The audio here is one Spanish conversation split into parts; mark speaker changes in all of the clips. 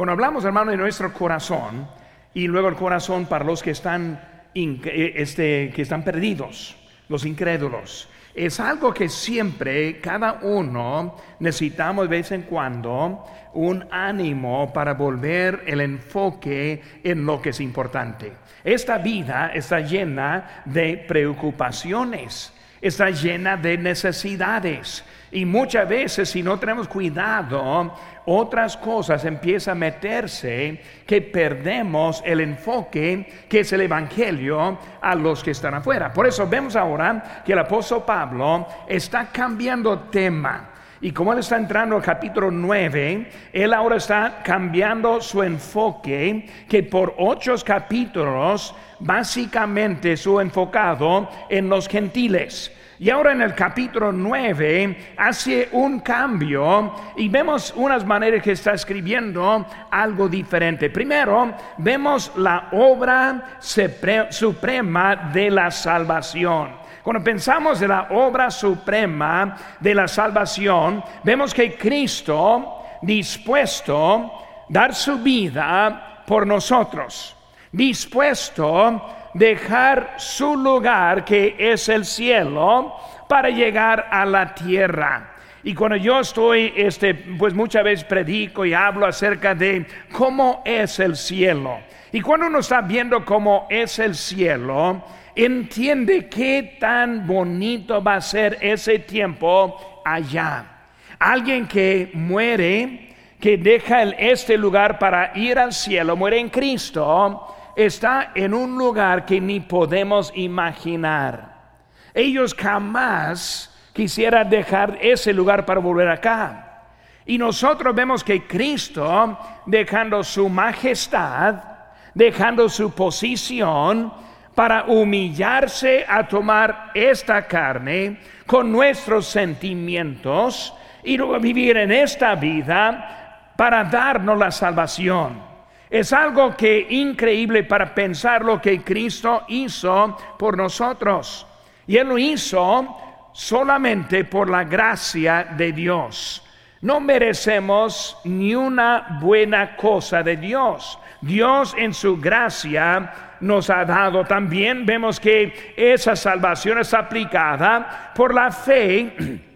Speaker 1: Cuando hablamos, hermano, de nuestro corazón, y luego el corazón para los que están, eh, este, que están perdidos, los incrédulos. Es algo que siempre, cada uno, necesitamos de vez en cuando un ánimo para volver el enfoque en lo que es importante. Esta vida está llena de preocupaciones, está llena de necesidades. Y muchas veces si no tenemos cuidado, otras cosas empiezan a meterse que perdemos el enfoque que es el Evangelio a los que están afuera. Por eso vemos ahora que el apóstol Pablo está cambiando tema. Y como él está entrando al capítulo 9, él ahora está cambiando su enfoque, que por ocho capítulos básicamente su enfocado en los gentiles. Y ahora en el capítulo 9 hace un cambio y vemos unas maneras que está escribiendo algo diferente. Primero, vemos la obra suprema de la salvación. Cuando pensamos en la obra suprema de la salvación, vemos que Cristo dispuesto dar su vida por nosotros, dispuesto dejar su lugar que es el cielo para llegar a la tierra. Y cuando yo estoy, este, pues muchas veces predico y hablo acerca de cómo es el cielo. Y cuando uno está viendo cómo es el cielo, entiende qué tan bonito va a ser ese tiempo allá. Alguien que muere, que deja este lugar para ir al cielo, muere en Cristo, está en un lugar que ni podemos imaginar. Ellos jamás quisieran dejar ese lugar para volver acá. Y nosotros vemos que Cristo, dejando su majestad, dejando su posición, para humillarse a tomar esta carne con nuestros sentimientos y vivir en esta vida para darnos la salvación. Es algo que increíble para pensar lo que Cristo hizo por nosotros. Y Él lo hizo solamente por la gracia de Dios. No merecemos ni una buena cosa de Dios. Dios en su gracia nos ha dado también. Vemos que esa salvación es aplicada por la fe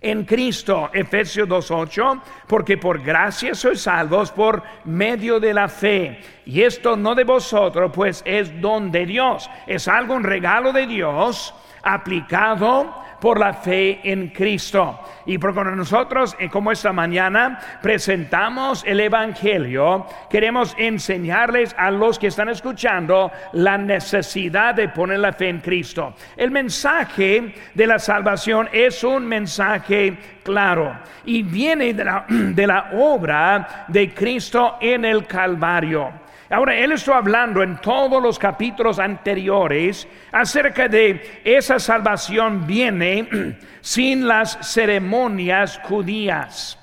Speaker 1: en Cristo, Efesios 2.8, porque por gracia sois salvos por medio de la fe. Y esto no de vosotros, pues es don de Dios. Es algo, un regalo de Dios aplicado por la fe en Cristo. Y por cuando nosotros, eh, como esta mañana, presentamos el Evangelio, queremos enseñarles a los que están escuchando la necesidad de poner la fe en Cristo. El mensaje de la salvación es un mensaje claro y viene de la, de la obra de Cristo en el Calvario. Ahora, él está hablando en todos los capítulos anteriores acerca de esa salvación viene sin las ceremonias judías.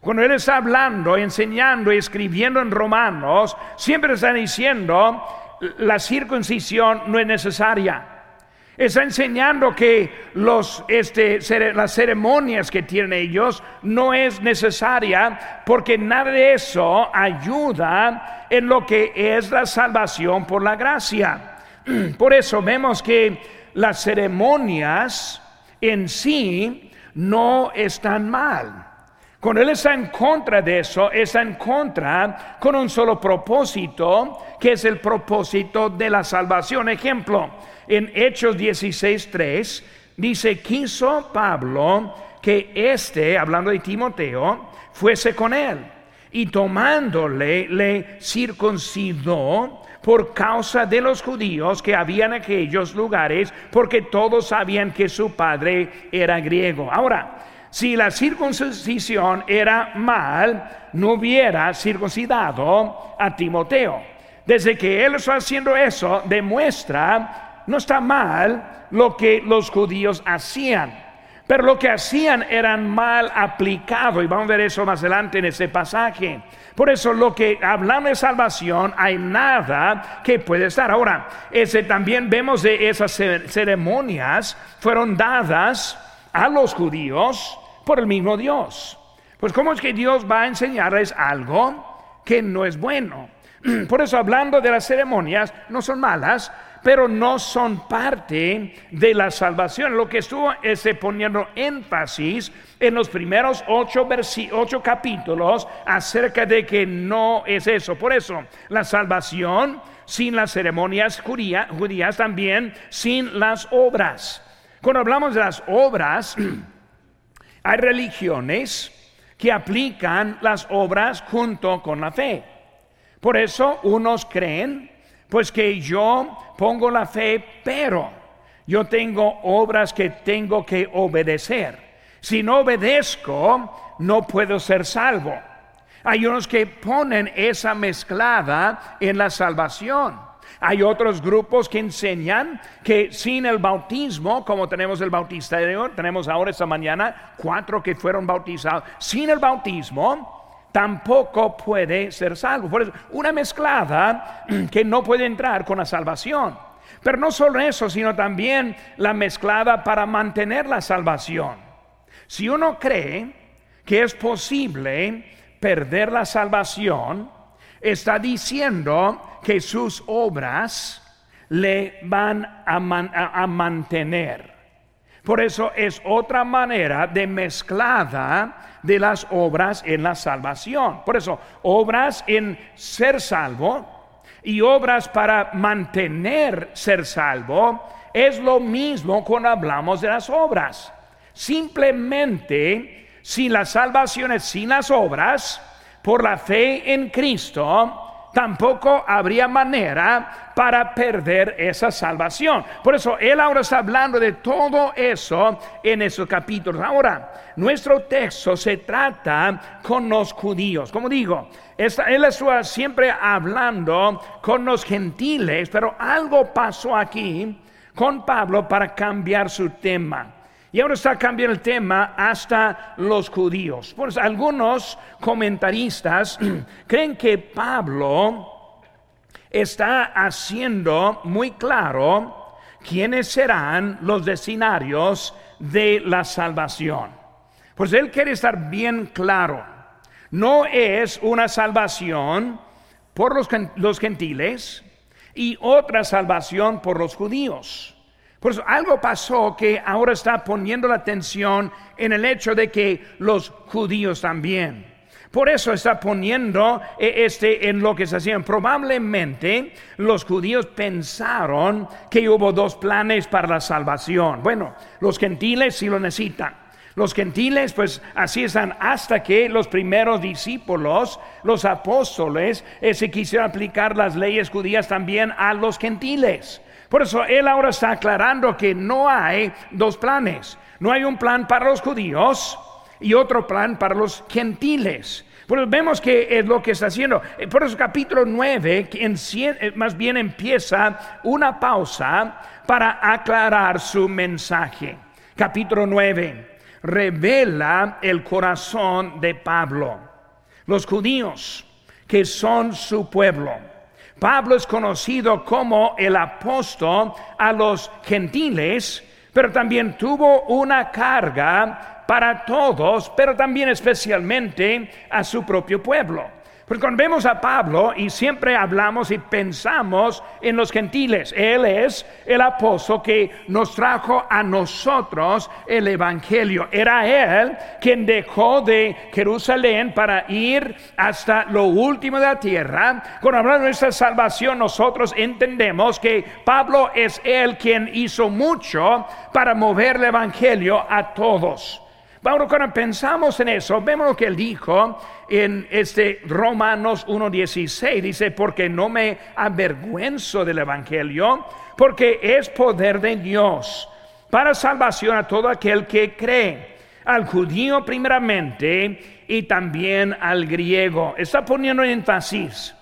Speaker 1: Cuando él está hablando, enseñando y escribiendo en Romanos, siempre está diciendo la circuncisión no es necesaria. Está enseñando que este, las ceremonias que tienen ellos no es necesaria porque nada de eso ayuda en lo que es la salvación por la gracia. Por eso vemos que las ceremonias en sí no están mal. Cuando Él está en contra de eso, está en contra con un solo propósito, que es el propósito de la salvación. Ejemplo, en Hechos 16.3 dice, quiso Pablo que éste, hablando de Timoteo, fuese con él. Y tomándole, le circuncidó por causa de los judíos que habían en aquellos lugares, porque todos sabían que su padre era griego. Ahora, si la circuncisión era mal, no hubiera circuncidado a Timoteo. Desde que él está haciendo eso, demuestra, no está mal lo que los judíos hacían, pero lo que hacían eran mal aplicado, y vamos a ver eso más adelante en ese pasaje. Por eso lo que hablamos de salvación, hay nada que puede estar. Ahora, ese también vemos de esas ceremonias fueron dadas a los judíos por el mismo Dios. Pues ¿cómo es que Dios va a enseñarles algo que no es bueno. Por eso hablando de las ceremonias, no son malas, pero no son parte de la salvación. Lo que estuvo es poniendo énfasis en los primeros ocho, ocho capítulos acerca de que no es eso. Por eso, la salvación sin las ceremonias judías, también sin las obras. Cuando hablamos de las obras, hay religiones que aplican las obras junto con la fe. Por eso unos creen, pues que yo pongo la fe, pero yo tengo obras que tengo que obedecer. Si no obedezco, no puedo ser salvo. Hay unos que ponen esa mezclada en la salvación. Hay otros grupos que enseñan que sin el bautismo, como tenemos el bautisterio, tenemos ahora esta mañana cuatro que fueron bautizados, sin el bautismo tampoco puede ser salvo. Por una mezclada que no puede entrar con la salvación. Pero no solo eso, sino también la mezclada para mantener la salvación. Si uno cree que es posible perder la salvación, está diciendo que sus obras le van a, mantener. Por eso es otra manera de mezclada de las obras en la salvación. Por eso, obras en ser salvo y obras para mantener ser salvo es lo mismo cuando hablamos de las obras. Simplemente si la salvación es sin las obras, por la fe en Cristo, tampoco habría manera para perder esa salvación. Por eso Él ahora está hablando de todo eso en esos capítulos. Ahora, nuestro texto se trata con los judíos. Como digo, Él está siempre hablando con los gentiles, pero algo pasó aquí con Pablo para cambiar su tema. Y ahora está cambiando el tema hasta los judíos. Pues algunos comentaristas creen que Pablo está haciendo muy claro quiénes serán los destinarios de la salvación. Pues él quiere estar bien claro. No es una salvación por los, los gentiles y otra salvación por los judíos. Por eso algo pasó que ahora está poniendo la atención en el hecho de que los judíos también. Por eso está poniendo eh, este en lo que se hacían. Probablemente los judíos pensaron que hubo dos planes para la salvación. Bueno, los gentiles sí lo necesitan. Los gentiles, pues así están hasta que los primeros discípulos, los apóstoles, eh, se quisieron aplicar las leyes judías también a los gentiles. Por eso él ahora está aclarando que no hay dos planes. No hay un plan para los judíos y otro plan para los gentiles. Pues vemos que es lo que está haciendo. Eh, por eso capítulo 9, eh, más bien empieza una pausa para aclarar su mensaje. Capítulo 9 revela el corazón de Pablo. Los judíos, que son su pueblo Pablo es conocido como el apóstol a los gentiles, pero también tuvo una carga para todos, pero también especialmente a su propio pueblo. Porque cuando vemos a Pablo y siempre hablamos y pensamos en los gentiles, Él es el apóstol que nos trajo a nosotros el Evangelio. Era Él quien dejó de Jerusalén para ir hasta lo último de la tierra. Cuando hablamos de nuestra salvación, nosotros entendemos que Pablo es Él quien hizo mucho para mover el Evangelio a todos. Bueno, cuando pensamos en eso, vemos lo que él dijo en este Romanos 1.16. Dice, porque no me avergüenzo del Evangelio, porque es poder de Dios para salvación a todo aquel que cree, al judío primeramente y también al griego. Está poniendo énfasis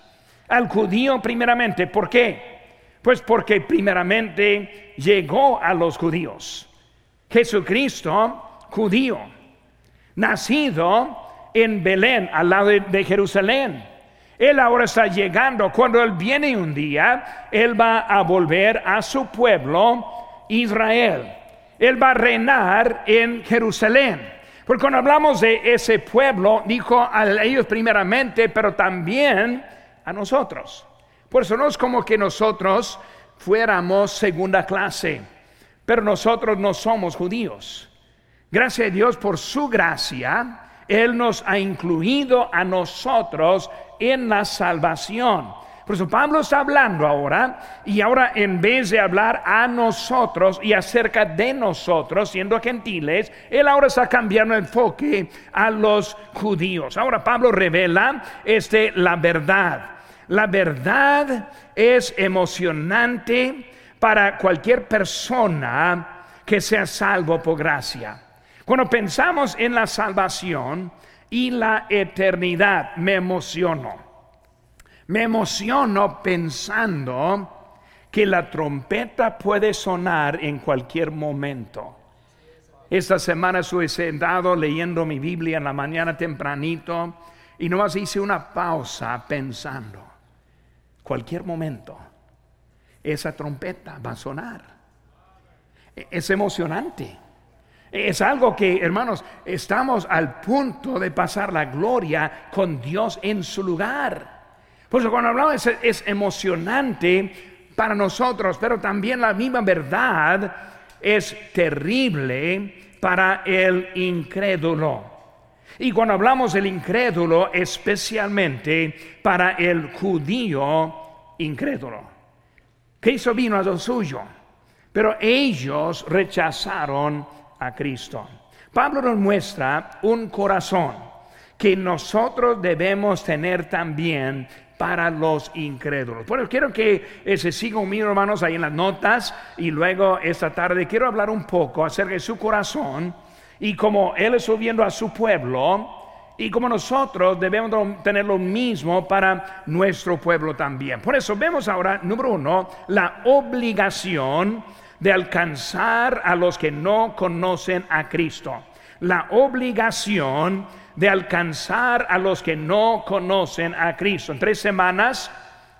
Speaker 1: al judío primeramente. ¿Por qué? Pues porque primeramente llegó a los judíos. Jesucristo judío, nacido en Belén, al lado de, Jerusalén. Él ahora está llegando. Cuando Él viene un día, Él va a volver a su pueblo, Israel. Él va a reinar en Jerusalén. Porque cuando hablamos de ese pueblo, dijo a ellos primeramente, pero también a nosotros. Por eso no es como que nosotros fuéramos segunda clase, pero nosotros no somos judíos. Gracias a Dios por su gracia, Él nos ha incluido a nosotros en la salvación. Por eso Pablo está hablando ahora y ahora en vez de hablar a nosotros y acerca de nosotros, siendo gentiles, él ahora está cambiando el enfoque a los judíos. Ahora Pablo revela este, la verdad. La verdad es emocionante para cualquier persona que sea salvo por gracia. Cuando pensamos en la salvación y la eternidad, me emociono. Me emociono pensando que la trompeta puede sonar en cualquier momento. Esta semana estuve sentado leyendo mi Biblia en la mañana tempranito y nomás hice una pausa pensando, cualquier momento, esa trompeta va a sonar. E-, es emocionante. Es algo que, hermanos, estamos al punto de pasar la gloria con Dios en su lugar. Por eso cuando hablamos es, emocionante para nosotros, pero también la misma verdad es terrible para el incrédulo. Y cuando hablamos del incrédulo, especialmente para el judío incrédulo. Cristo vino a lo suyo, pero ellos rechazaron a Cristo. Pablo nos muestra un corazón que nosotros debemos tener también para los incrédulos. Bueno, quiero que eh, se sigan conmigo, hermanos, ahí en las notas y luego esta tarde quiero hablar un poco acerca de su corazón y como Él está viendo a su pueblo y como nosotros debemos tener lo mismo para nuestro pueblo también. Por eso vemos ahora, número uno, la obligación de alcanzar a los que no conocen a Cristo. La obligación de alcanzar a los que no conocen a Cristo. En tres semanas,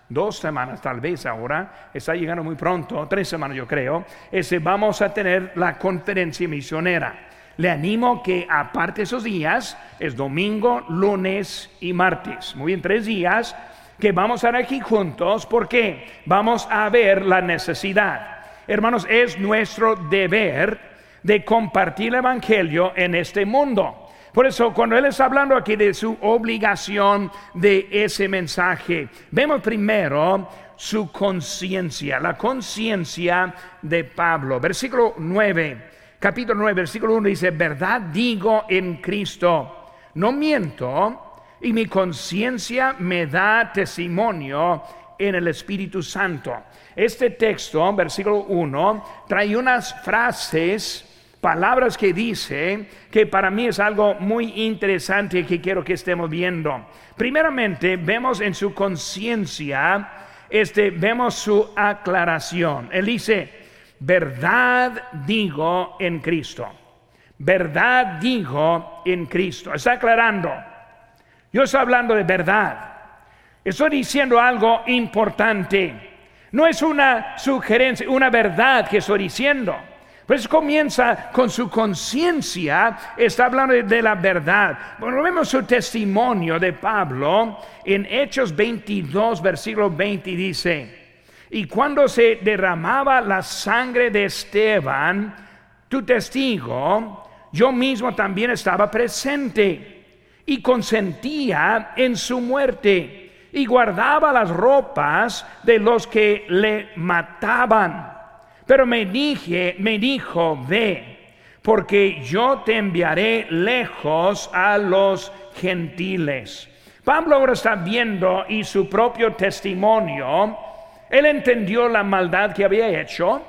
Speaker 1: dos semanas tal vez ahora, está llegando muy pronto, tres semanas yo creo, ese, vamos a tener la conferencia misionera. Le animo que aparte esos días, es domingo, lunes y martes. Muy bien, tres días que vamos a estar aquí juntos porque vamos a ver la necesidad. Hermanos, es nuestro deber de compartir el Evangelio en este mundo. Por eso, cuando Él está hablando aquí de su obligación de ese mensaje, vemos primero su conciencia, la conciencia de Pablo. Versículo 9, capítulo 9, versículo 1 dice, verdad digo en Cristo, no miento y mi conciencia me da testimonio en el Espíritu Santo. Este texto, versículo 1, trae unas frases palabras que dice que para mí es algo muy interesante que quiero que estemos viendo. Primeramente, vemos en su conciencia, este, vemos su aclaración. Él dice, verdad digo en Cristo. Verdad digo en Cristo. Está aclarando. Yo estoy hablando de verdad. Estoy diciendo algo importante. No es una sugerencia, una verdad que estoy diciendo. Pues comienza con su conciencia, está hablando de, la verdad. Bueno, vemos su testimonio de Pablo en Hechos 22, versículo 20, dice, y cuando se derramaba la sangre de Esteban, tu testigo, yo mismo también estaba presente y consentía en su muerte y guardaba las ropas de los que le mataban. Pero me dije, me dijo, ve, porque yo te enviaré lejos a los gentiles. Pablo ahora está viendo y su propio testimonio, él entendió la maldad que había hecho,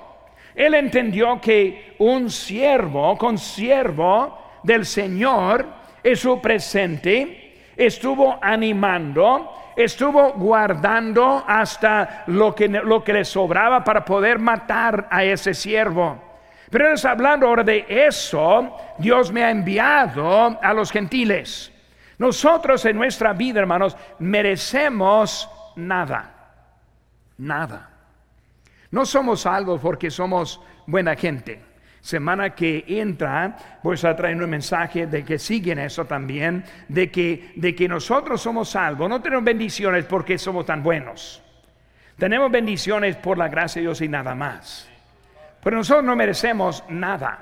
Speaker 1: él entendió que un siervo, con siervo del Señor, es su presente, estuvo animando, estuvo guardando hasta lo que, lo que le sobraba para poder matar a ese siervo. Pero está hablando ahora de eso, Dios me ha enviado a los gentiles. Nosotros en nuestra vida, hermanos, merecemos nada. Nada. No somos salvos porque somos buena gente. Semana que entra, voy a trayendo un mensaje de que siguen eso también, de que, de que nosotros somos salvos, no tenemos bendiciones porque somos tan buenos. Tenemos bendiciones por la gracia de Dios y nada más. Pero nosotros no merecemos nada.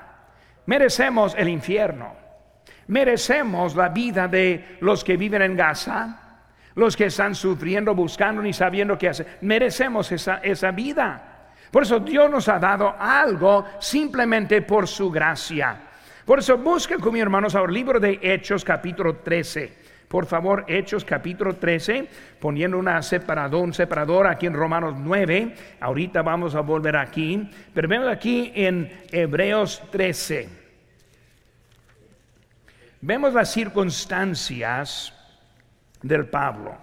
Speaker 1: Merecemos el infierno. Merecemos la vida de los que viven en Gaza, los que están sufriendo, buscando ni sabiendo qué hacer. Merecemos esa, esa vida. Por eso Dios nos ha dado algo simplemente por su gracia. Por eso busquen con mis hermanos ahora el libro de Hechos capítulo 13. Por favor, Hechos capítulo 13, poniendo una separador, un separador aquí en Romanos 9. Ahorita vamos a volver aquí. Pero vemos aquí en Hebreos 13. Vemos las circunstancias del Pablo.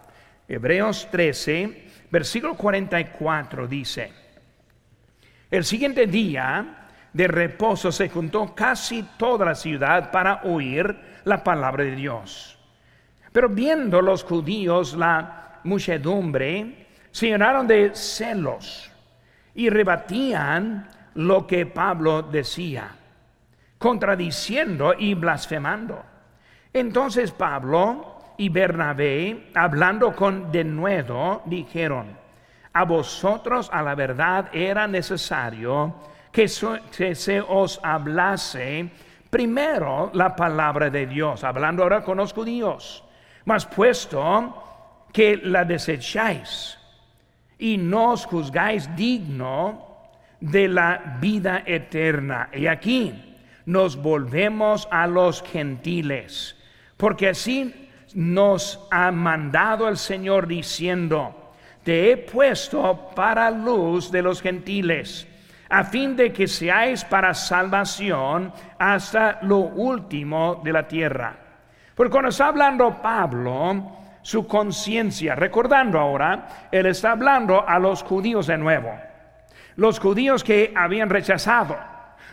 Speaker 1: Hebreos 13, versículo 44 dice, el siguiente día de reposo se juntó casi toda la ciudad para oír la palabra de Dios. Pero viendo los judíos la muchedumbre, se llenaron de celos y rebatían lo que Pablo decía, contradiciendo y blasfemando. Entonces Pablo y Bernabé, hablando con denuedo, dijeron, a vosotros a la verdad era necesario que, se os hablase primero la palabra de Dios, hablando ahora con los judíos, mas puesto que la desecháis y no os juzgáis digno de la vida eterna. Y aquí nos volvemos a los gentiles, porque así nos ha mandado el Señor diciendo, te he puesto para luz de los gentiles, a fin de que seáis para salvación hasta lo último de la tierra. Porque cuando está hablando Pablo, su conciencia, recordando ahora, él está hablando a los judíos de nuevo, los judíos que habían rechazado,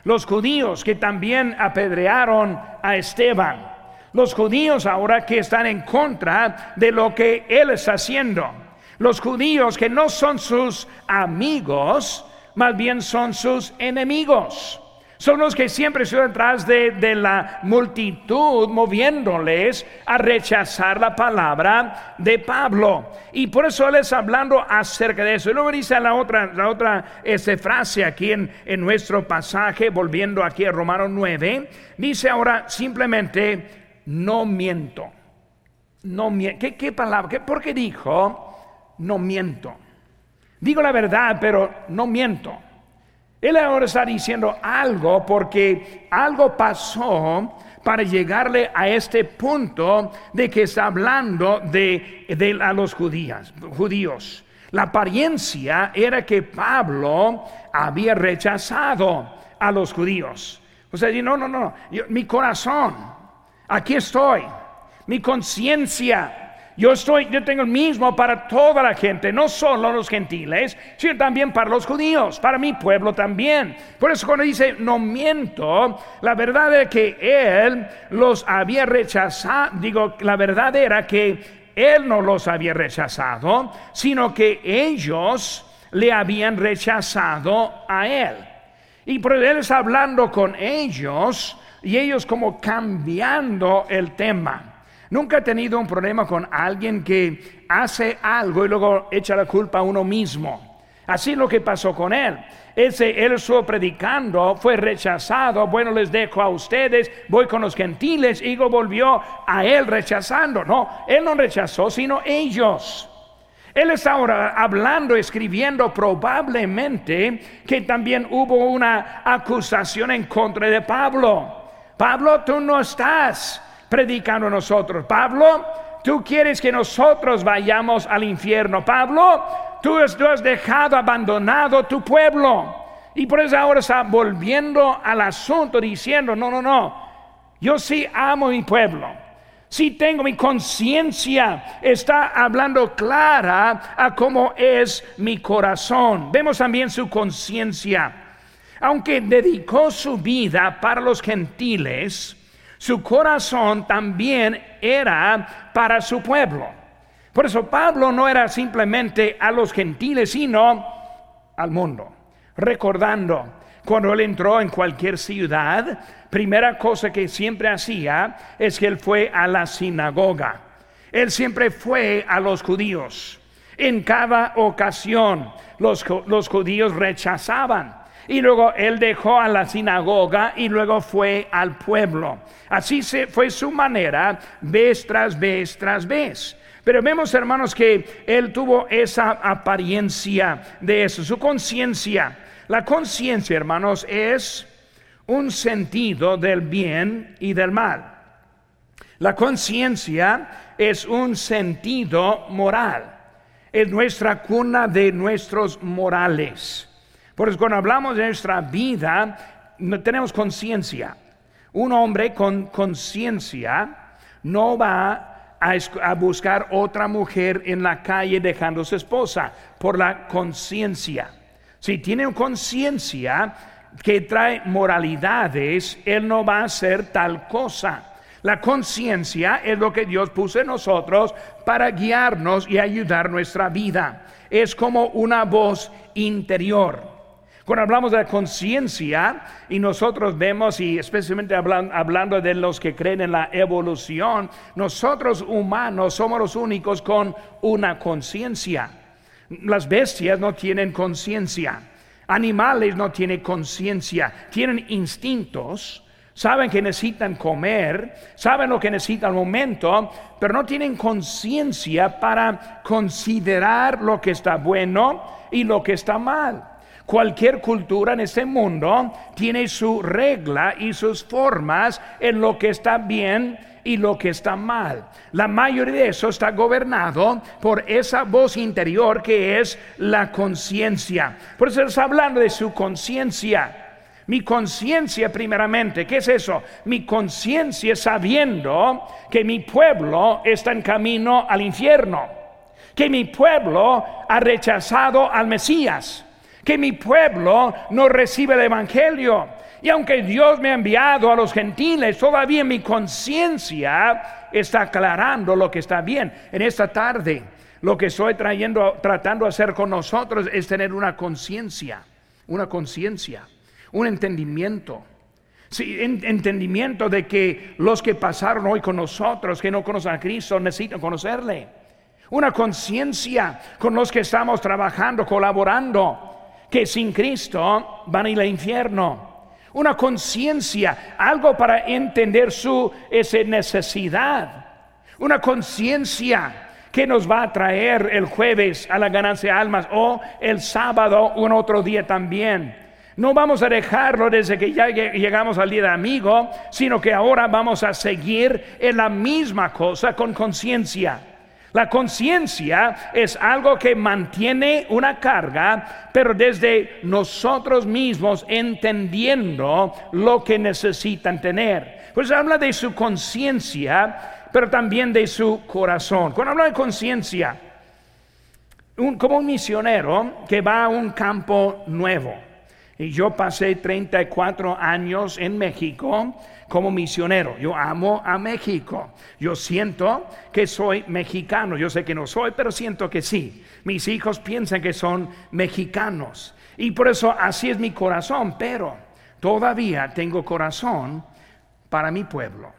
Speaker 1: los judíos que también apedrearon a Esteban, los judíos ahora que están en contra de lo que él está haciendo. Los judíos que no son sus amigos, más bien son sus enemigos. Son los que siempre están detrás de, la multitud moviéndoles a rechazar la palabra de Pablo. Y por eso él está hablando acerca de eso. Y luego dice la otra, la otra este, frase aquí en, en nuestro pasaje, volviendo aquí a Romanos 9, dice ahora simplemente no miento. No miento. ¿Qué, palabra? ¿Qué, ¿Por qué dijo no miento? Digo la verdad, pero no miento. Él ahora está diciendo algo porque algo pasó para llegarle a este punto de que está hablando de, a los judíos. La apariencia era que Pablo había rechazado a los judíos. O sea, no, no, no, mi corazón Aquí estoy. Mi conciencia. Yo estoy, yo tengo el mismo para toda la gente, no solo los gentiles, sino también para los judíos, para mi pueblo también. Por eso cuando dice no miento, la verdad es que él los había rechazado, digo, la verdad era que él no los había rechazado, sino que ellos le habían rechazado a él. Y por él está hablando con ellos y ellos como cambiando el tema. Nunca he tenido un problema con alguien que hace algo y luego echa la culpa a uno mismo. Así lo que pasó con él. Ese, él estuvo predicando, fue rechazado. Bueno, les dejo a ustedes, voy con los gentiles. Y volvió a él rechazando. No, él no rechazó, sino ellos. Él está ahora hablando, escribiendo probablemente que también hubo una acusación en contra de Pablo. Pablo, tú no estás predicando nosotros. Pablo, tú quieres que nosotros vayamos al infierno. Pablo, tú has dejado abandonado tu pueblo. Y por eso ahora está volviendo al asunto diciendo, no, no, no, yo sí amo mi pueblo. Sí tengo mi conciencia, está hablando clara a cómo es mi corazón. Vemos también su conciencia aunque dedicó su vida para los gentiles, su corazón también era para su pueblo. Por eso Pablo no era simplemente a los gentiles, sino al mundo, recordando Cuando él entró en cualquier ciudad, primera cosa que siempre hacía es que él fue a la sinagoga. Él siempre fue a los judíos. En cada ocasión los, los judíos rechazaban. Y luego él dejó a la sinagoga y luego fue al pueblo. Así se, fue su manera, vez tras vez tras vez. Pero vemos, hermanos, que él tuvo esa apariencia de eso, su conciencia. La conciencia, hermanos, es un sentido del bien y del mal. La conciencia es un sentido moral. Es nuestra cuna de nuestros morales. Por eso cuando hablamos de nuestra vida, no tenemos conciencia. Un hombre con conciencia no va a, buscar otra mujer en la calle dejando a su esposa por la conciencia. Si tiene conciencia que trae moralidades, él no va a hacer tal cosa. La conciencia es lo que Dios puso en nosotros para guiarnos y ayudar nuestra vida. Es como una voz interior. Cuando hablamos de conciencia y nosotros vemos, y especialmente hablando, de los que creen en la evolución, nosotros humanos somos los únicos con una conciencia. Las bestias no tienen conciencia, animales no tienen conciencia, tienen instintos, saben que necesitan comer, saben lo que necesitan al momento, pero no tienen conciencia para considerar lo que está bueno y lo que está mal. Cualquier cultura en este mundo tiene su regla y sus formas en lo que está bien y lo que está mal. La mayoría de eso está gobernado por esa voz interior que es la conciencia. Por eso está hablando de su conciencia. Mi conciencia primeramente, ¿qué es eso? Mi conciencia sabiendo que mi pueblo está en camino al infierno, que mi pueblo ha rechazado al Mesías que mi pueblo no recibe el Evangelio. Y aunque Dios me ha enviado a los gentiles, todavía mi conciencia está aclarando lo que está bien. En esta tarde, lo que estoy trayendo, tratando de hacer con nosotros es tener una conciencia, una conciencia, un entendimiento. Sí, entendimiento de que los que pasaron hoy con nosotros, que no conocen a Cristo, necesitan conocerle. Una conciencia con los que estamos trabajando, colaborando que sin Cristo van a ir al infierno. Una conciencia, algo para entender su esa necesidad. Una conciencia que nos va a traer el jueves a la ganancia de almas o el sábado un otro día también. No vamos a dejarlo desde que ya llegamos al día de amigo, sino que ahora vamos a seguir en la misma cosa con conciencia. La conciencia es algo que mantiene una carga, pero desde nosotros mismos entendiendo lo que necesitan tener. Pues habla de su conciencia, pero también de su corazón. Cuando habla de conciencia, como un misionero que va a un campo nuevo, y yo pasé 34 años en México como misionero. Yo amo a México. Yo siento que soy mexicano. Yo sé que no soy, pero siento que sí. Mis hijos piensan que son mexicanos. Y por eso así es mi corazón. Pero todavía tengo corazón para mi pueblo,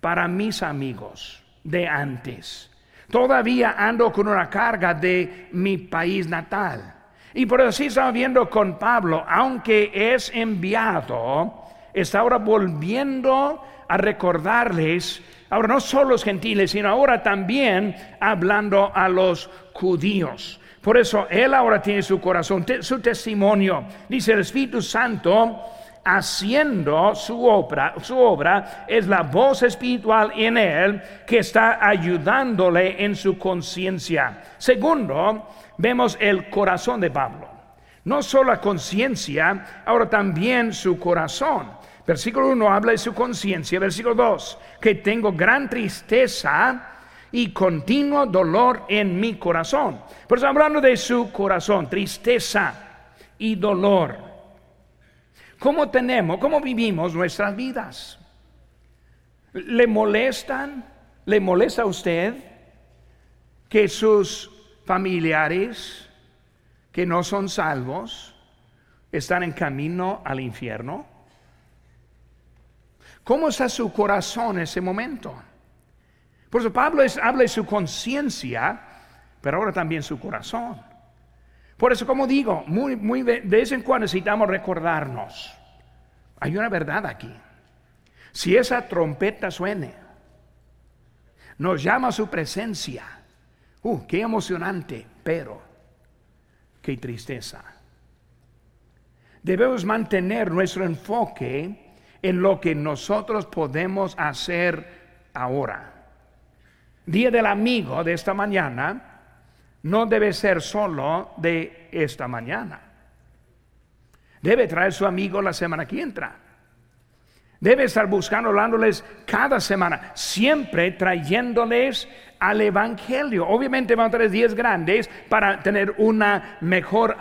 Speaker 1: para mis amigos de antes. Todavía ando con una carga de mi país natal y por eso estamos viendo con Pablo, aunque es enviado, está ahora volviendo a recordarles, ahora no solo los gentiles, sino ahora también hablando a los judíos. Por eso él ahora tiene su corazón, su testimonio. Dice el Espíritu Santo haciendo su obra, su obra es la voz espiritual en él que está ayudándole en su conciencia. Segundo, vemos el corazón de Pablo. No solo la conciencia, ahora también su corazón. Versículo 1 habla de su conciencia. Versículo 2, que tengo gran tristeza y continuo dolor en mi corazón. Por eso hablando de su corazón, tristeza y dolor. ¿Cómo tenemos, cómo vivimos nuestras vidas? ¿Le molestan? ¿Le molesta a usted que sus familiares que no son salvos están en camino al infierno? ¿Cómo está su corazón en ese momento? Por eso Pablo habla de su conciencia, pero ahora también su corazón. Por eso, como digo, muy, muy de vez en cuando necesitamos recordarnos, hay una verdad aquí. Si esa trompeta suene, nos llama a su presencia. Uh, qué emocionante, pero qué tristeza. Debemos mantener nuestro enfoque en lo que nosotros podemos hacer ahora. Día del amigo de esta mañana no debe ser solo de esta mañana. Debe traer su amigo la semana que entra. Debe estar buscando, hablándoles cada semana, siempre trayéndoles al Evangelio. Obviamente van a tener días grandes para tener una mejor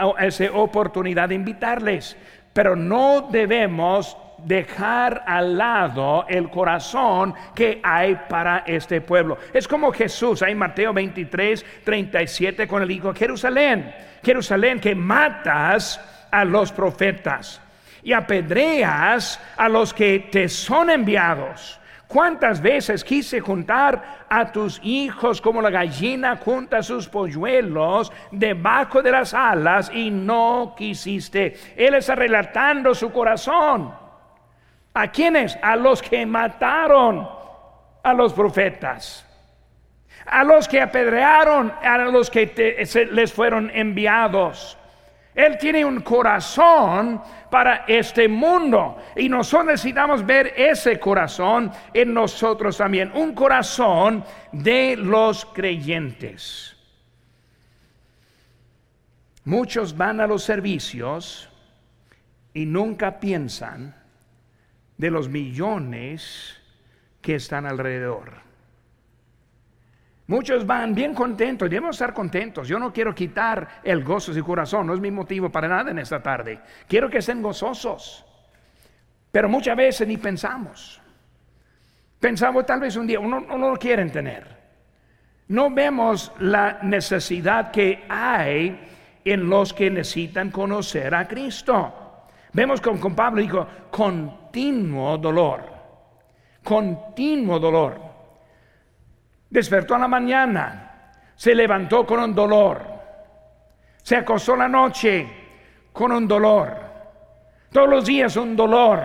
Speaker 1: oportunidad de invitarles, pero no debemos dejar al lado el corazón que hay para este pueblo. Es como Jesús, en Mateo 23, 37, con el hijo Jerusalén, Jerusalén que matas a los profetas y apedreas a los que te son enviados. ¿Cuántas veces quise juntar a tus hijos como la gallina junta sus polluelos debajo de las alas y no quisiste? Él está relatando su corazón. ¿A quiénes? A los que mataron a los profetas. A los que apedrearon, a los que les fueron enviados. Él tiene un corazón para este mundo y nosotros necesitamos ver ese corazón en nosotros también, un corazón de los creyentes. Muchos van a los servicios y nunca piensan de los millones que están alrededor. Muchos van bien contentos, debemos estar contentos. Yo no quiero quitar el gozo de su corazón, no es mi motivo para nada en esta tarde. Quiero que estén gozosos, pero muchas veces ni pensamos. Pensamos tal vez un día, uno no lo quieren tener. No vemos la necesidad que hay en los que necesitan conocer a Cristo. Vemos con, con Pablo dijo, continuo dolor, continuo dolor. Despertó a la mañana, se levantó con un dolor, se acostó la noche con un dolor, todos los días un dolor,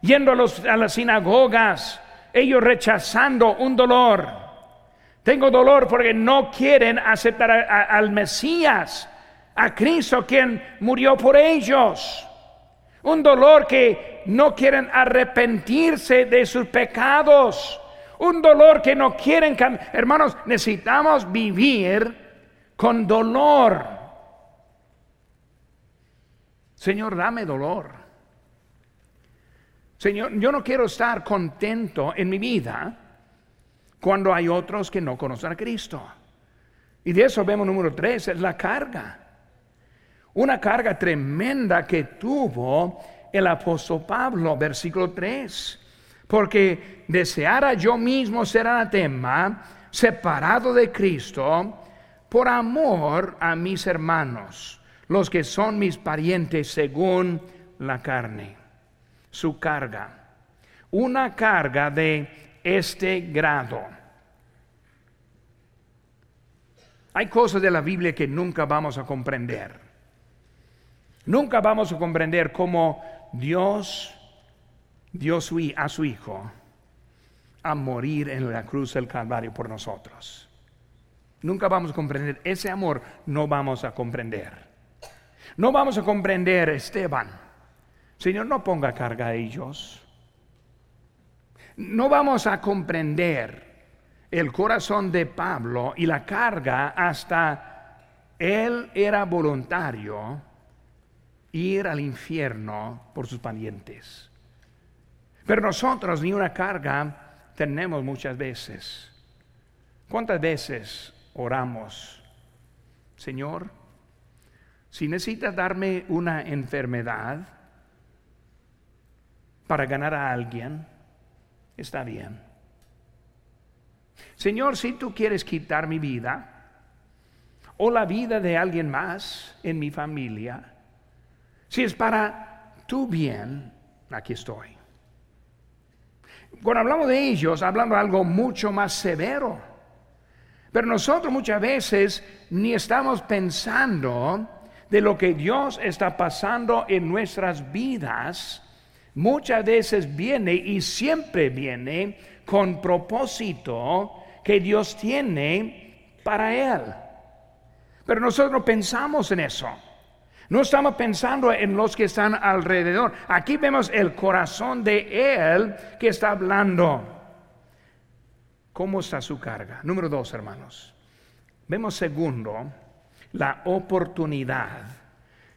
Speaker 1: yendo a, a las sinagogas, ellos rechazando un dolor. Tengo dolor porque no quieren aceptar al Mesías, a Cristo quien murió por ellos. Un dolor que no quieren arrepentirse de sus pecados un dolor que no quieren cambiar. Hermanos, necesitamos vivir con dolor. Señor, dame dolor. Señor, yo no quiero estar contento en mi vida cuando hay otros que no conocen a Cristo. Y de eso vemos número tres, es la carga. Una carga tremenda que tuvo el apóstol Pablo, versículo 3 porque deseara yo mismo ser anatema, separado de Cristo, por amor a mis hermanos, los que son mis parientes según la carne. Su carga. Una carga de este grado. Hay cosas de la Biblia que nunca vamos a comprender. Nunca vamos a comprender cómo Dios dio a su Hijo a morir en la cruz del Calvario por nosotros. Nunca vamos a comprender ese amor, no vamos a comprender. No vamos a comprender, Esteban. Señor, no ponga carga a ellos. No vamos a comprender el corazón de Pablo y la carga hasta él era voluntario ir al infierno por sus parientes. Pero nosotros ni una carga tenemos muchas veces. ¿Cuántas veces oramos, Señor, si necesitas darme una enfermedad para ganar a alguien, está bien. Señor, si tú quieres quitar mi vida o la vida de alguien más en mi familia, si es para tu bien, aquí estoy. Cuando hablamos de ellos, hablando de algo mucho más severo. Pero nosotros muchas veces ni estamos pensando de lo que Dios está pasando en nuestras vidas. Muchas veces viene y siempre viene con propósito que Dios tiene para Él. Pero nosotros pensamos en eso. No estamos pensando en los que están alrededor. Aquí vemos el corazón de Él que está hablando. ¿Cómo está su carga? Número dos, hermanos. Vemos segundo la oportunidad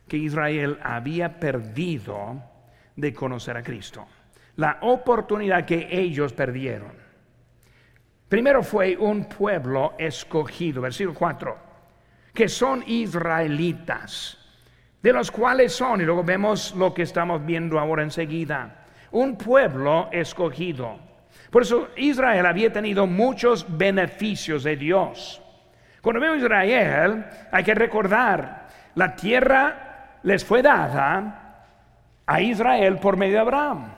Speaker 1: que Israel había perdido de conocer a Cristo. La oportunidad que ellos perdieron. Primero fue un pueblo escogido, versículo 4, que son israelitas de los cuales son, y luego vemos lo que estamos viendo ahora enseguida, un pueblo escogido. Por eso Israel había tenido muchos beneficios de Dios. Cuando vemos Israel, hay que recordar, la tierra les fue dada a Israel por medio de Abraham.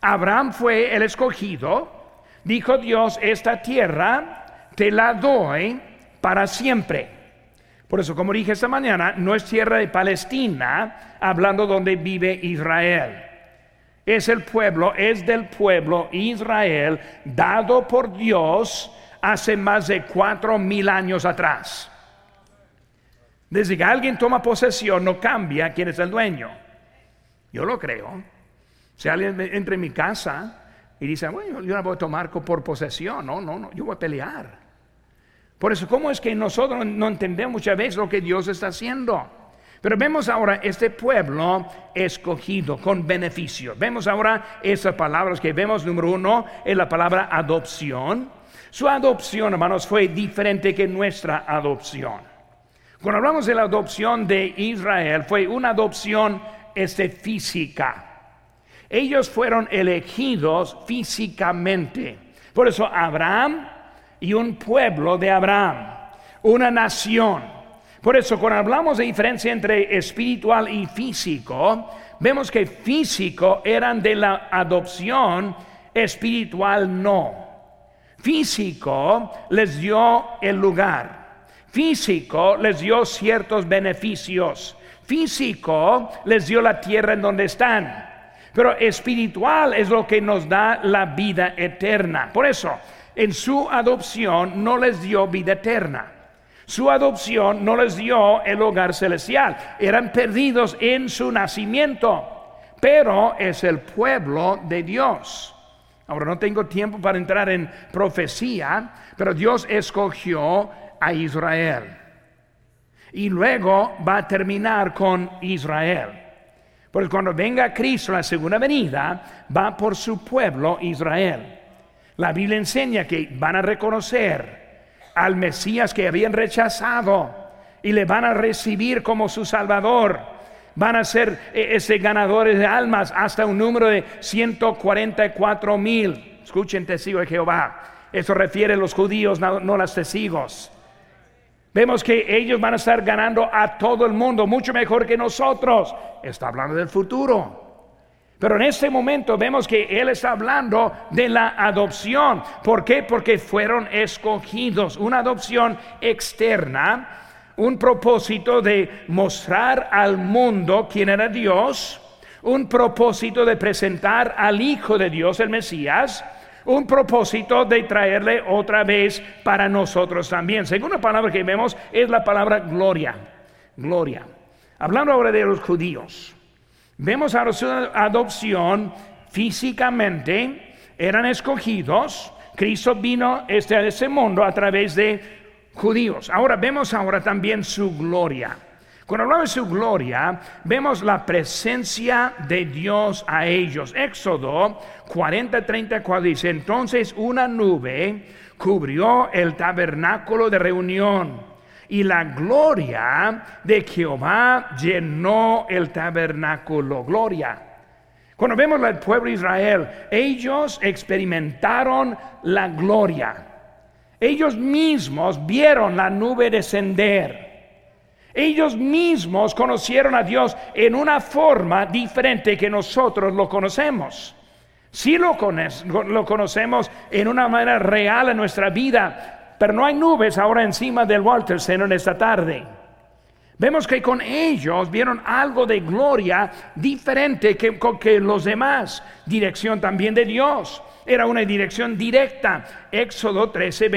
Speaker 1: Abraham fue el escogido, dijo Dios, esta tierra te la doy para siempre. Por eso, como dije esta mañana, no es tierra de Palestina, hablando donde vive Israel. Es el pueblo, es del pueblo Israel, dado por Dios hace más de cuatro mil años atrás. Desde que alguien toma posesión, no cambia quién es el dueño. Yo lo creo. Si alguien entra en mi casa y dice, bueno, yo no voy a tomar por posesión, no, no, no, yo voy a pelear. Por eso, ¿cómo es que nosotros no entendemos muchas veces lo que Dios está haciendo? Pero vemos ahora este pueblo escogido con beneficio. Vemos ahora esas palabras que vemos. Número uno es la palabra adopción. Su adopción, hermanos, fue diferente que nuestra adopción. Cuando hablamos de la adopción de Israel, fue una adopción este, física. Ellos fueron elegidos físicamente. Por eso Abraham y un pueblo de Abraham, una nación. Por eso cuando hablamos de diferencia entre espiritual y físico, vemos que físico eran de la adopción, espiritual no. Físico les dio el lugar. Físico les dio ciertos beneficios. Físico les dio la tierra en donde están. Pero espiritual es lo que nos da la vida eterna. Por eso, en su adopción no les dio vida eterna. Su adopción no les dio el hogar celestial. Eran perdidos en su nacimiento. Pero es el pueblo de Dios. Ahora no tengo tiempo para entrar en profecía, pero Dios escogió a Israel. Y luego va a terminar con Israel. Porque cuando venga Cristo la segunda venida, va por su pueblo Israel. La Biblia enseña que van a reconocer al Mesías que habían rechazado y le van a recibir como su Salvador. Van a ser eh, ese ganadores de almas hasta un número de 144 mil. Escuchen testigo de Jehová. Eso refiere a los judíos, no, no los testigos. Vemos que ellos van a estar ganando a todo el mundo, mucho mejor que nosotros. Está hablando del futuro. Pero en este momento vemos que Él está hablando de la adopción. ¿Por qué? Porque fueron escogidos. Una adopción externa, un propósito de mostrar al mundo quién era Dios, un propósito de presentar al Hijo de Dios, el Mesías, un propósito de traerle otra vez para nosotros también. Segunda palabra que vemos es la palabra gloria. Gloria. Hablando ahora de los judíos. Vemos ahora su adopción físicamente, eran escogidos. Cristo vino este, a este mundo a través de judíos. Ahora vemos ahora también su gloria. Cuando hablamos de su gloria, vemos la presencia de Dios a ellos. Éxodo 40, 34 dice, entonces una nube cubrió el tabernáculo de reunión y la gloria de Jehová llenó el tabernáculo. Gloria. Cuando vemos al pueblo de Israel, ellos experimentaron la gloria. Ellos mismos vieron la nube descender. Ellos mismos conocieron a Dios en una forma diferente que nosotros lo conocemos. Sí lo, lo conocemos en una manera real en nuestra vida, pero no hay nubes ahora encima del Walter Center en esta tarde. Vemos que con ellos vieron algo de gloria diferente que, que los demás. Dirección también de Dios. Era una dirección directa. Éxodo 13,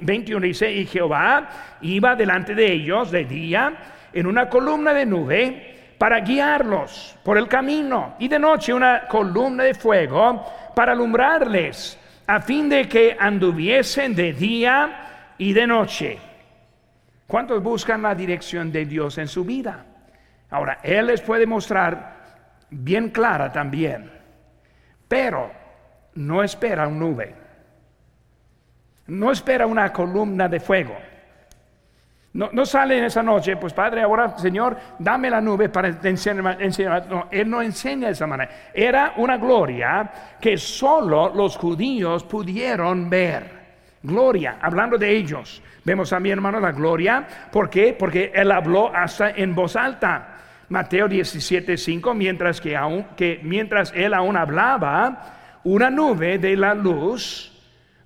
Speaker 1: 21 dice, y Jehová iba delante de ellos de día en una columna de nube para guiarlos por el camino y de noche una columna de fuego para alumbrarles a fin de que anduviesen de día y de noche. ¿Cuántos buscan la dirección de Dios en su vida? Ahora, Él les puede mostrar bien clara también, pero no espera un nube, no espera una columna de fuego. No, sale en esa noche, pues Padre, ahora Señor, dame la nube para enseñar. enseñar. No, Él no enseña de esa manera. Era una gloria que solo los judíos pudieron ver. Gloria, hablando de ellos. Vemos a mi hermano la gloria. ¿Por qué? Porque Él habló hasta en voz alta. Mateo 17, 5, mientras que, aún, que mientras Él aún hablaba, una nube de la luz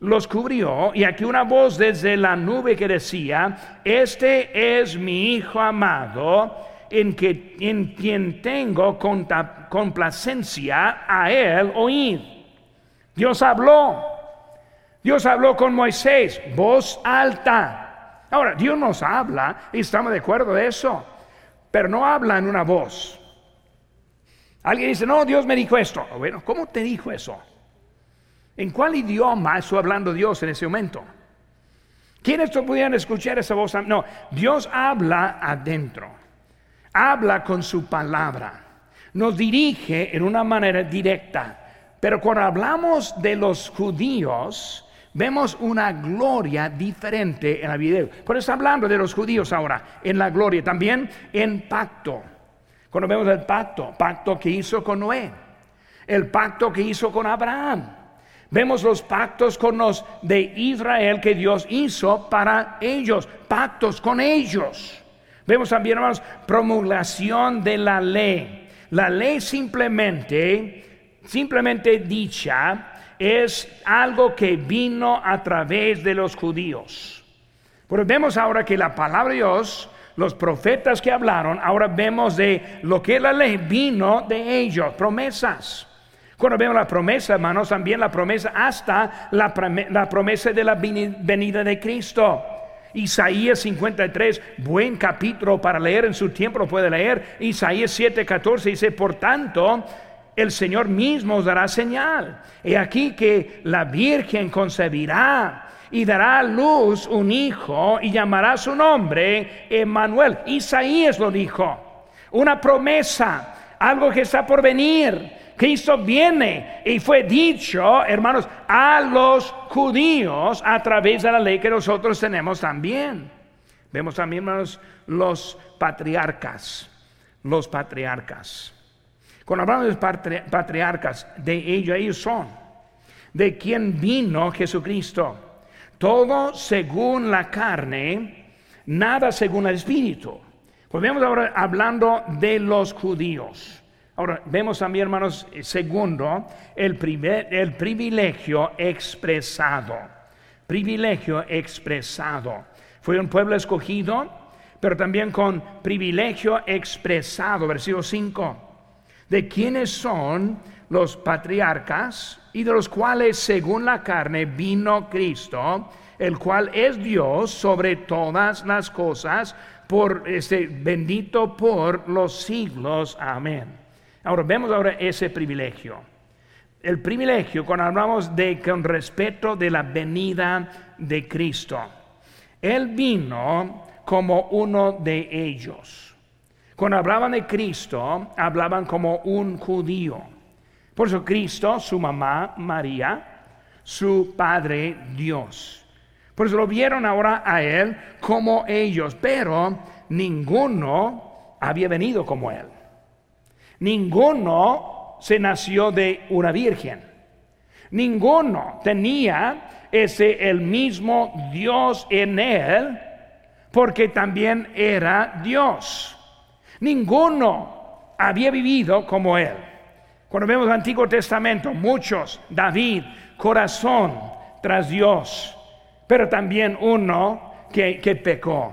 Speaker 1: los cubrió y aquí una voz desde la nube que decía, este es mi Hijo amado, en, que, en quien tengo complacencia, a él oír. Dios habló, Dios habló con Moisés, voz alta. Ahora, Dios nos habla y estamos de acuerdo de eso, pero no habla en una voz. Alguien dice, no, Dios me dijo esto. Bueno, ¿cómo te dijo eso? ¿En cuál idioma estuvo hablando Dios en ese momento? ¿Quiénes pudieran escuchar esa voz? No, Dios habla adentro, habla con su palabra, nos dirige en una manera directa. Pero cuando hablamos de los judíos, vemos una gloria diferente en la vida. Por eso está hablando de los judíos ahora, en la gloria, también en pacto. Cuando vemos el pacto, pacto que hizo con Noé, el pacto que hizo con Abraham Vemos los pactos con los de Israel que Dios hizo para ellos, pactos con ellos. Vemos también, hermanos, promulgación de la ley. La ley simplemente, simplemente dicha, es algo que vino a través de los judíos. Pero vemos ahora que la palabra de Dios, los profetas que hablaron, ahora vemos de lo que la ley vino de ellos, promesas. Cuando vemos la promesa, hermanos, también la promesa hasta la, promesa de la venida de Cristo. Isaías 53, buen capítulo para leer en su tiempo, lo puede leer. Isaías 7, 14 dice, por tanto, el Señor mismo os dará señal. He aquí que la Virgen concebirá y dará a luz un hijo y llamará su nombre Emmanuel. Isaías lo dijo. Una promesa, algo que está por venir. Cristo viene y fue dicho, hermanos, a los judíos a través de la ley que nosotros tenemos también. Vemos también, hermanos, los patriarcas, los patriarcas. Cuando hablamos de patriarcas, de ellos, ellos son, de quien vino Jesucristo. Todo según la carne, nada según el espíritu. Pues vemos ahora hablando de los judíos. Ahora, vemos también, hermanos, segundo, el, el privilegio expresado. Privilegio expresado. Fue un pueblo escogido, pero también con privilegio expresado. Versículo 5. De quienes son los patriarcas y de los cuales, según la carne, vino Cristo, el cual es Dios sobre todas las cosas, por este bendito por los siglos. Amén. Ahora, vemos ahora ese privilegio. El privilegio, cuando hablamos de con respeto de la venida de Cristo, Él vino como uno de ellos. Cuando hablaban de Cristo, hablaban como un judío. Por eso Cristo, su mamá María, su Padre Dios. Por eso lo vieron ahora a Él como ellos, pero ninguno había venido como Él. Ninguno se nació de una virgen. Ninguno tenía ese el mismo Dios en él porque también era Dios. Ninguno había vivido como él. Cuando vemos el Antiguo Testamento, muchos, David, corazón tras Dios, pero también uno que, que pecó.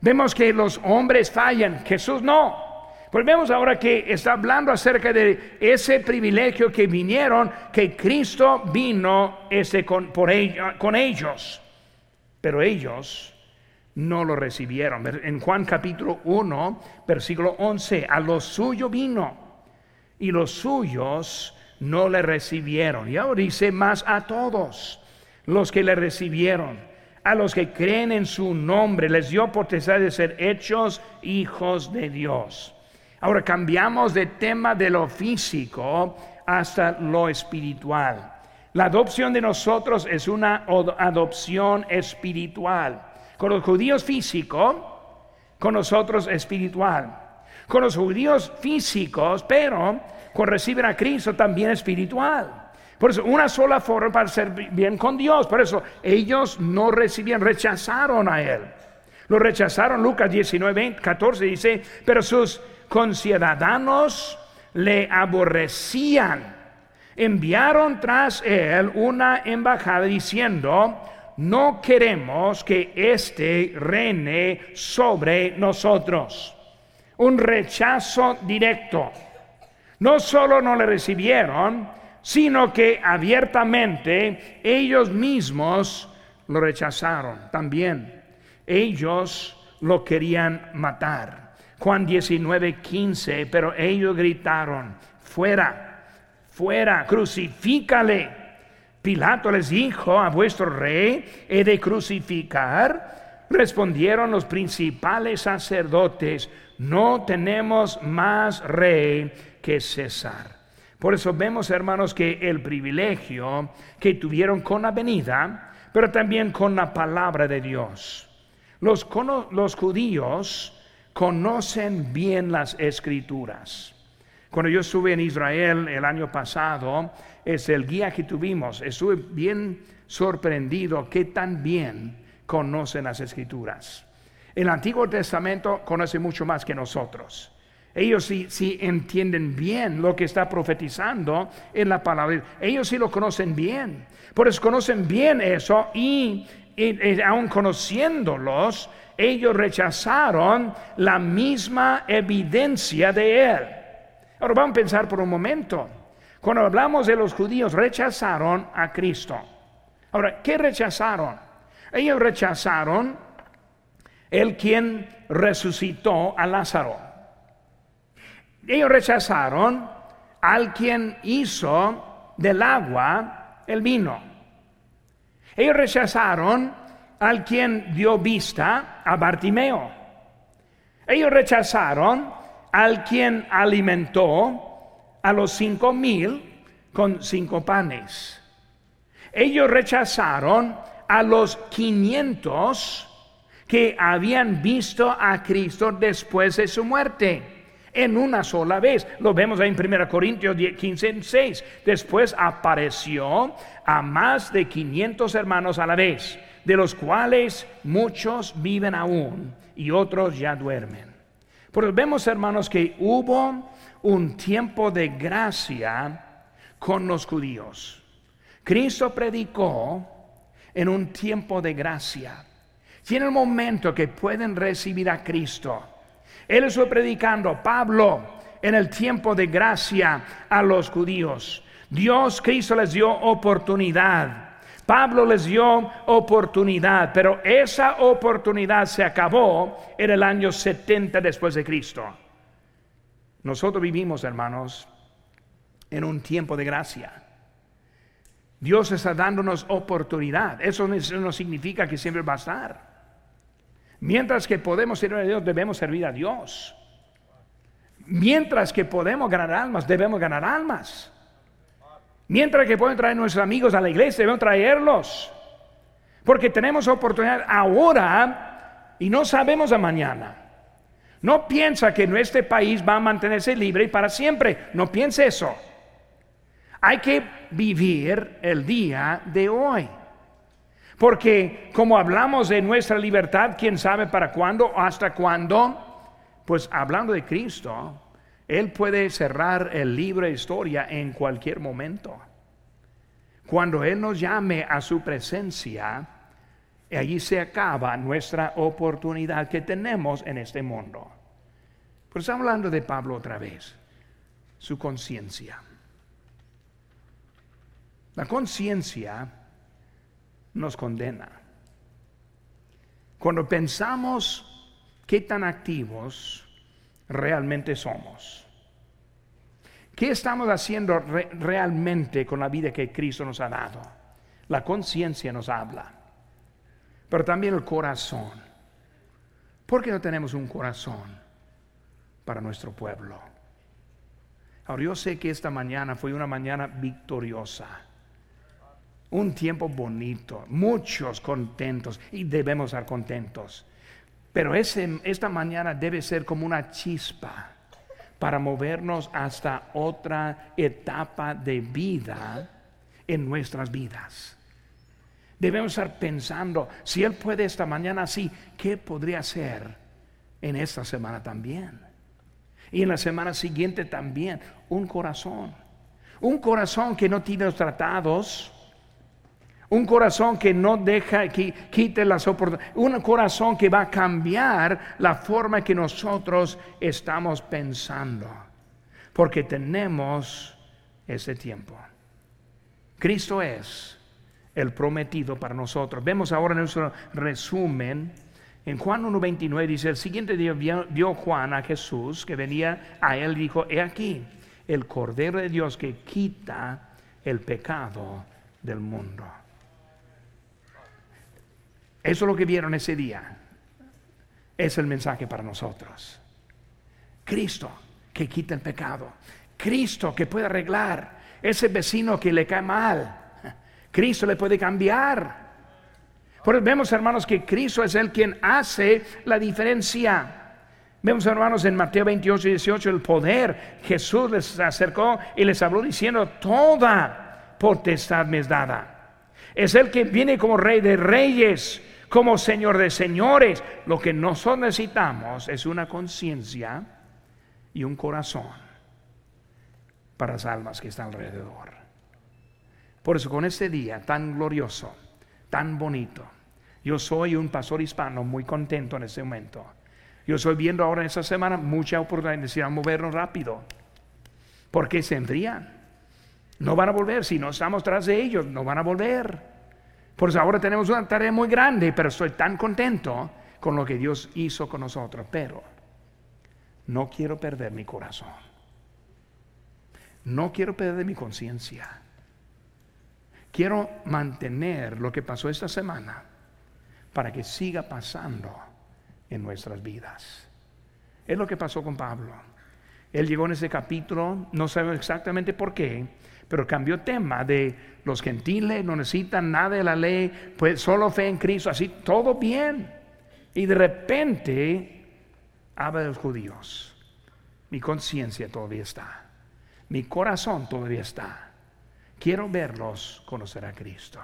Speaker 1: Vemos que los hombres fallan, Jesús no. Pues vemos ahora que está hablando acerca de ese privilegio que vinieron, que Cristo vino con, por con ellos, pero ellos no lo recibieron. En Juan capítulo 1, versículo 11, a los suyos vino y los suyos no le recibieron. Y ahora dice más a todos los que le recibieron, a los que creen en su nombre, les dio potestad de ser hechos hijos de Dios. Ahora cambiamos de tema de lo físico hasta lo espiritual. La adopción de nosotros es una adopción espiritual. Con los judíos físico, con nosotros espiritual. Con los judíos físicos, pero con recibir a Cristo también espiritual. Por eso, una sola forma para ser bien con Dios. Por eso, ellos no recibían, rechazaron a Él. Lo rechazaron, Lucas 19, 14 dice, pero sus conciudadanos le aborrecían. Enviaron tras él una embajada diciendo, no queremos que éste reine sobre nosotros. Un rechazo directo. No solo no le recibieron, sino que abiertamente ellos mismos lo rechazaron también. Ellos lo querían matar. Juan 19, 15, pero ellos gritaron, fuera, fuera, crucifícale. Pilato les dijo, a vuestro rey he de crucificar. Respondieron los principales sacerdotes, no tenemos más rey que César. Por eso vemos, hermanos, que el privilegio que tuvieron con la venida, pero también con la palabra de Dios. Los, los judíos conocen bien las escrituras. Cuando yo estuve en Israel el año pasado, es el guía que tuvimos, estuve bien sorprendido que tan bien conocen las escrituras. El Antiguo Testamento conoce mucho más que nosotros. Ellos sí, sí, entienden bien lo que está profetizando en la palabra. Ellos sí lo conocen bien. Por eso conocen bien eso y, y aún conociéndolos, ellos rechazaron la misma evidencia de Él. Ahora vamos a pensar por un momento. Cuando hablamos de los judíos, rechazaron a Cristo. Ahora, ¿qué rechazaron? Ellos rechazaron el quien resucitó a Lázaro. Ellos rechazaron al quien hizo del agua el vino. Ellos rechazaron al quien dio vista a Bartimeo. Ellos rechazaron al quien alimentó a los cinco mil con cinco panes. Ellos rechazaron a los quinientos que habían visto a Cristo después de su muerte en una sola vez. Lo vemos en 1 Corintios 15, 6. Después apareció a más de 500 hermanos a la vez de los cuales muchos viven aún y otros ya duermen. Pero vemos, hermanos, que hubo un tiempo de gracia con los judíos. Cristo predicó en un tiempo de gracia. Tiene el momento que pueden recibir a Cristo. Él estuvo predicando, Pablo, en el tiempo de gracia a los judíos. Dios, Cristo les dio oportunidad Pablo les dio oportunidad, pero esa oportunidad se acabó en el año 70 después de Cristo. Nosotros vivimos, hermanos, en un tiempo de gracia. Dios está dándonos oportunidad. Eso no significa que siempre va a estar. Mientras que podemos servir a Dios, debemos servir a Dios. Mientras que podemos ganar almas, debemos ganar almas. Mientras que pueden traer nuestros amigos a la iglesia, debemos traerlos. Porque tenemos oportunidad ahora y no sabemos a mañana. No piensa que nuestro país va a mantenerse libre para siempre. No piense eso. Hay que vivir el día de hoy. Porque como hablamos de nuestra libertad, quién sabe para cuándo, hasta cuándo, pues hablando de Cristo, Él puede cerrar el libro de historia en cualquier momento. Cuando Él nos llame a su presencia, allí se acaba nuestra oportunidad que tenemos en este mundo. Pues estamos hablando de Pablo otra vez, su conciencia. La conciencia nos condena. Cuando pensamos qué tan activos realmente somos. ¿Qué estamos haciendo realmente con la vida que Cristo nos ha dado? La conciencia nos habla, pero también el corazón. ¿Por qué no tenemos un corazón para nuestro pueblo? Ahora yo sé que esta mañana fue una mañana victoriosa un tiempo bonito, muchos contentos y debemos estar contentos. Pero esta mañana debe ser como una chispa para movernos hasta otra etapa de vida en nuestras vidas. Debemos estar pensando, si Él puede esta mañana así, ¿qué podría hacer en esta semana también? Y en la semana siguiente también, un corazón. Un corazón que no tiene los tratados, un corazón que no deja, que quite las oportunidades. Un corazón que va a cambiar la forma que nosotros estamos pensando. Porque tenemos ese tiempo. Cristo es el prometido para nosotros. Vemos ahora nuestro resumen. En Juan 1.29 dice, el siguiente día vio, vio, Juan a Jesús que venía a él y dijo, he aquí, el Cordero de Dios que quita el pecado del mundo. Eso es lo que vieron ese día. Es el mensaje para nosotros. Cristo que quita el pecado. Cristo que puede arreglar ese vecino que le cae mal. Cristo le puede cambiar. Por eso vemos, hermanos, que Cristo es el quien hace la diferencia. Vemos, hermanos, en Mateo 28 y 18, el poder. Jesús les acercó y les habló diciendo, toda potestad me es dada. Es el que viene como rey de reyes como Señor de señores. Lo que nosotros necesitamos es una conciencia y un corazón para las almas que están alrededor. Por eso con este día tan glorioso, tan bonito, yo soy un pastor hispano muy contento en este momento. Yo estoy viendo ahora en esta semana mucha oportunidad de movernos rápido. Porque se enfrían. No van a volver. Si no estamos tras de ellos, no van a volver. Por eso ahora tenemos una tarea muy grande, pero estoy tan contento con lo que Dios hizo con nosotros. Pero no quiero perder mi corazón. No quiero perder mi conciencia. Quiero mantener lo que pasó esta semana para que siga pasando en nuestras vidas. Es lo que pasó con Pablo. Él llegó en ese capítulo, no sabemos exactamente por qué, pero cambió tema de los gentiles no necesitan nada de la ley, pues solo fe en Cristo, así todo bien. Y de repente habla de los judíos. Mi conciencia todavía está. Mi corazón todavía está. Quiero verlos conocer a Cristo.